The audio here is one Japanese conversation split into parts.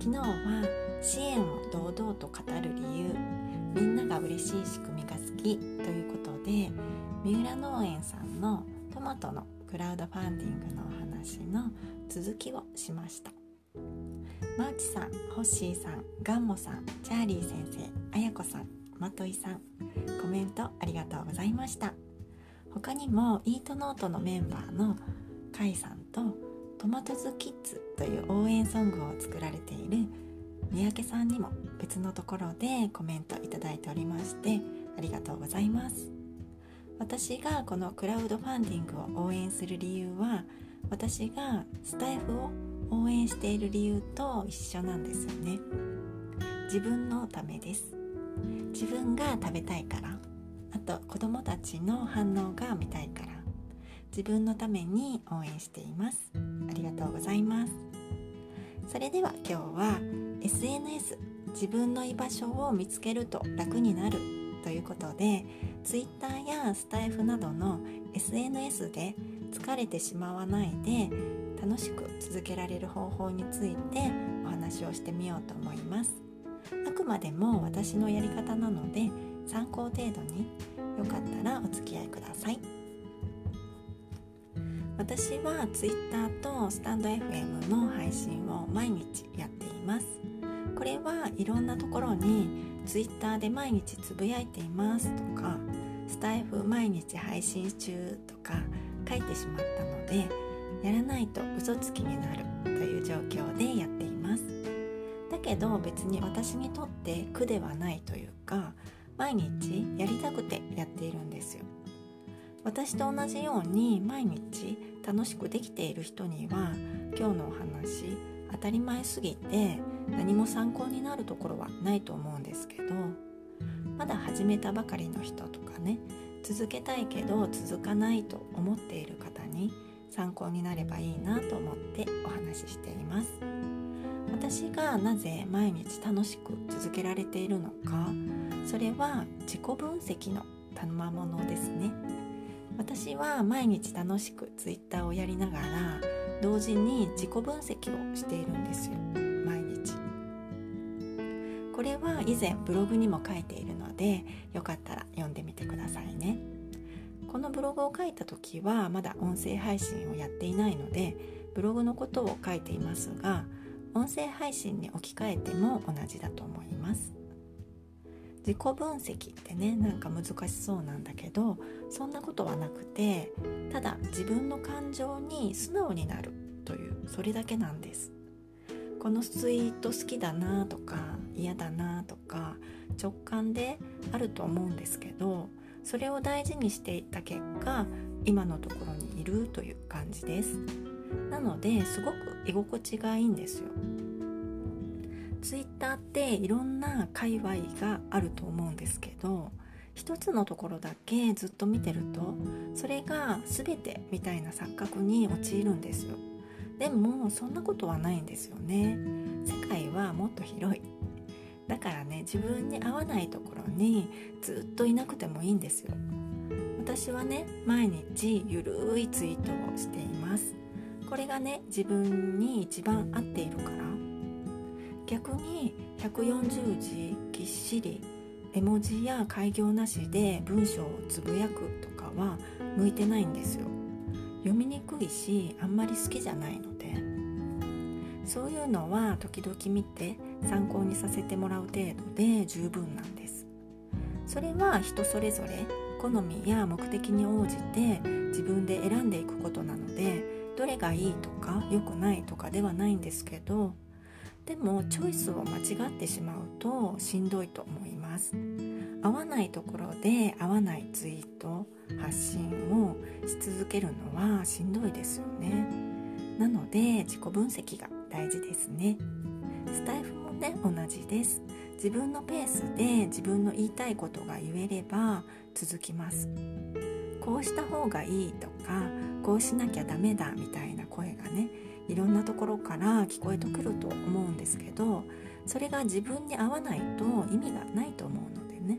昨日は支援を堂々と語る理由みんなが嬉しい仕組みが好きということで三浦農園さんのトマトのクラウドファンディングのお話の続きをしました。マーチさんホッシーさんガンモさんチャーリー先生あやこさんまといさんコメントありがとうございました。他にもイートノートのメンバーのカイさんとトマトズキッズという応援ソングを作られている三宅さんにも別のところでコメントいただいておりましてありがとうございます。私がこのクラウドファンディングを応援する理由は私がスタイフを応援している理由と一緒なんですよね。自分のためです。自分が食べたいから。あと子供たちの反応が見たいから。自分のために応援しています。ありがとうございます。それでは今日は SNS 自分の居場所を見つけると楽になるということで Twitter やスタイフなどの SNS で疲れてしまわないで楽しく続けられる方法についてお話をしてみようと思います。あくまでも私のやり方なので参考程度によかったらお付き合いください。私は Twitter とスタンド FM の配信を毎日やっています。これはいろんなところに Twitter で毎日つぶやいていますとかスタイフ毎日配信中とか書いてしまったのでやらないと嘘つきになるという状況でやっています。だけど別に私にとって苦ではないというか毎日やりたくてやっているんですよ。私と同じように毎日楽しくできている人には今日のお話当たり前すぎて何も参考になるところはないと思うんですけどまだ始めたばかりの人とかね続けたいけど続かないと思っている方に参考になればいいなと思ってお話ししています。私がなぜ毎日楽しく続けられているのかそれは自己分析の賜物ですね。私は毎日楽しく Twitter をやりながら同時に自己分析をしているんですよ。毎日。これは以前ブログにも書いているのでよかったら読んでみてくださいね。このブログを書いた時はまだ音声配信をやっていないのでブログのことを書いていますが音声配信に置き換えても同じだと思います。自己分析ってねなんか難しそうなんだけどそんなことはなくてただ自分の感情に素直になるというそれだけなんです。このツイート好きだなとか嫌だなとか直感であると思うんですけどそれを大事にしていた結果今のところにいるという感じです。なのですごく居心地がいいんですよツイッターっていろんな界隈があると思うんですけど一つのところだけずっと見てるとそれが全てみたいな錯覚に陥るんですよ。でもそんなことはないんですよね。世界はもっと広い。だからね自分に合わないところにずっといなくてもいいんですよ。私はね毎日ゆるいツイートをしています。これがね自分に一番合っているから。逆に140字ぎっしり絵文字や開業なしで文章をつぶやくとかは向いてないんですよ。読みにくいしあんまり好きじゃないので。そういうのは時々見て参考にさせてもらう程度で十分なんです。それは人それぞれ好みや目的に応じて自分で選んでいくことなのでどれがいいとか良くないとかではないんですけどでもチョイスを間違ってしまうとしんどいと思います。合わないところで合わないツイート発信をし続けるのはしんどいですよね。なので自己分析が大事ですね。スタイフもね同じです。自分のペースで自分の言いたいことが言えれば続きます。こうした方がいいとかこうしなきゃダメだみたいな声がねいろんなところから聞こえてくると思うんですけどそれが自分に合わないと意味がないと思うのでね。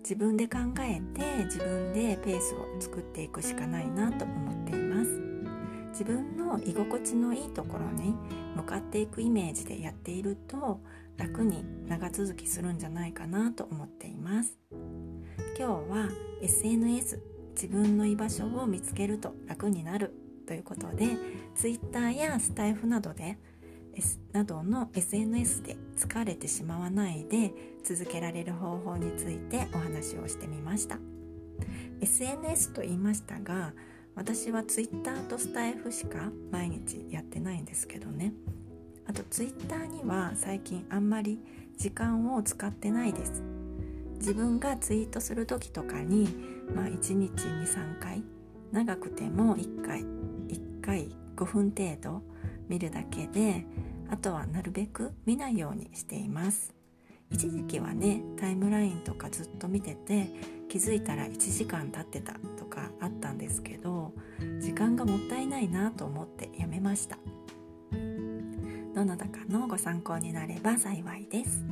自分で考えて自分でペースを作っていくしかないなと思っています。自分の居心地のいいところに向かっていくイメージでやっていると楽に長続きするんじゃないかなと思っています。今日は SNS 自分の居場所を見つけると楽になるということで Twitter やスタイフなどでなどの SNS で疲れてしまわないで続けられる方法についてお話をしてみました。SNS と言いましたが私は Twitter とスタイフしか毎日やってないんですけどね。あと Twitter には最近あんまり時間を使ってないです。自分がツイートする時とかに、まあ、1日23回長くても1回回5分程度見るだけであとはなるべく見ないようにしています。一時期はねタイムラインとかずっと見てて気づいたら1時間経ってたとかあったんですけど時間がもったいないなと思ってやめました。どなたかのご参考になれば幸いです。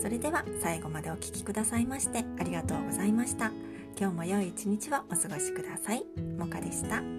それでは最後までお聴きくださいましてありがとうございました。今日も良い一日をお過ごしください。もかでした。